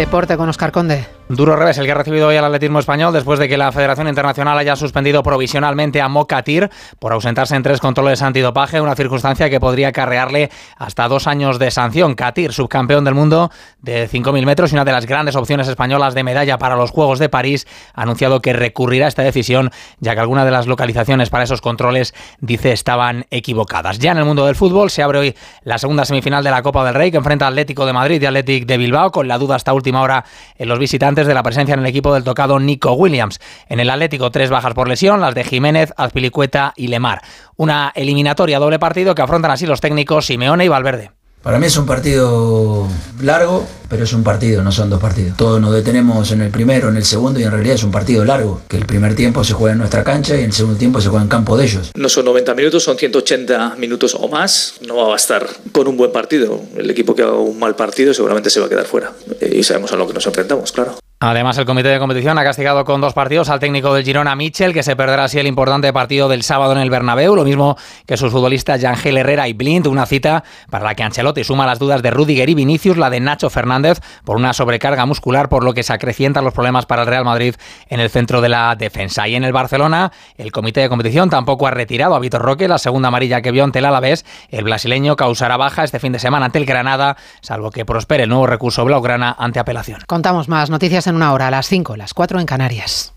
Deporte con Oscar Conde. Duro revés el que ha recibido hoy el atletismo español después de que la Federación Internacional haya suspendido provisionalmente a Mokatir por ausentarse en tres controles antidopaje, una circunstancia que podría acarrearle hasta dos años de sanción. Katir, subcampeón del mundo de 5.000 metros y una de las grandes opciones españolas de medalla para los Juegos de París, ha anunciado que recurrirá a esta decisión, ya que alguna de las localizaciones para esos controles, dice, estaban equivocadas. Ya en el mundo del fútbol se abre hoy la segunda semifinal de la Copa del Rey que enfrenta Atlético de Madrid y Atlético de Bilbao, con la duda hasta última hora en los visitantes de la presencia en el equipo del tocado Nico Williams. En el Atlético, tres bajas por lesión, las de Jiménez, Azpilicueta y Lemar. Una eliminatoria doble partido que afrontan así los técnicos Simeone y Valverde. Para mí es un partido largo, pero es un partido, no son dos partidos. Todos nos detenemos en el primero, en el segundo y en realidad es un partido largo, que el primer tiempo se juega en nuestra cancha y el segundo tiempo se juega en campo de ellos. No son 90 minutos, son 180 minutos o más. No va a bastar con un buen partido. El equipo que haga un mal partido seguramente se va a quedar fuera. Y sabemos a lo que nos enfrentamos, claro. Además, el comité de competición ha castigado con dos partidos al técnico del Girona, Michel, que se perderá así el importante partido del sábado en el Bernabéu, lo mismo que sus futbolistas Yangel Herrera y Blind, una cita para la que Ancelotti suma las dudas de Rudiger y Vinicius, la de Nacho Fernández, por una sobrecarga muscular, por lo que se acrecientan los problemas para el Real Madrid en el centro de la defensa. Y en el Barcelona, el comité de competición tampoco ha retirado a Vitor Roque, la segunda amarilla que vio ante el Alavés. El brasileño causará baja este fin de semana ante el Granada, salvo que prospere el nuevo recurso Blaugrana ante apelación. Contamos más noticias en una hora, a las 5, las 4 en Canarias.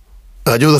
Ayuda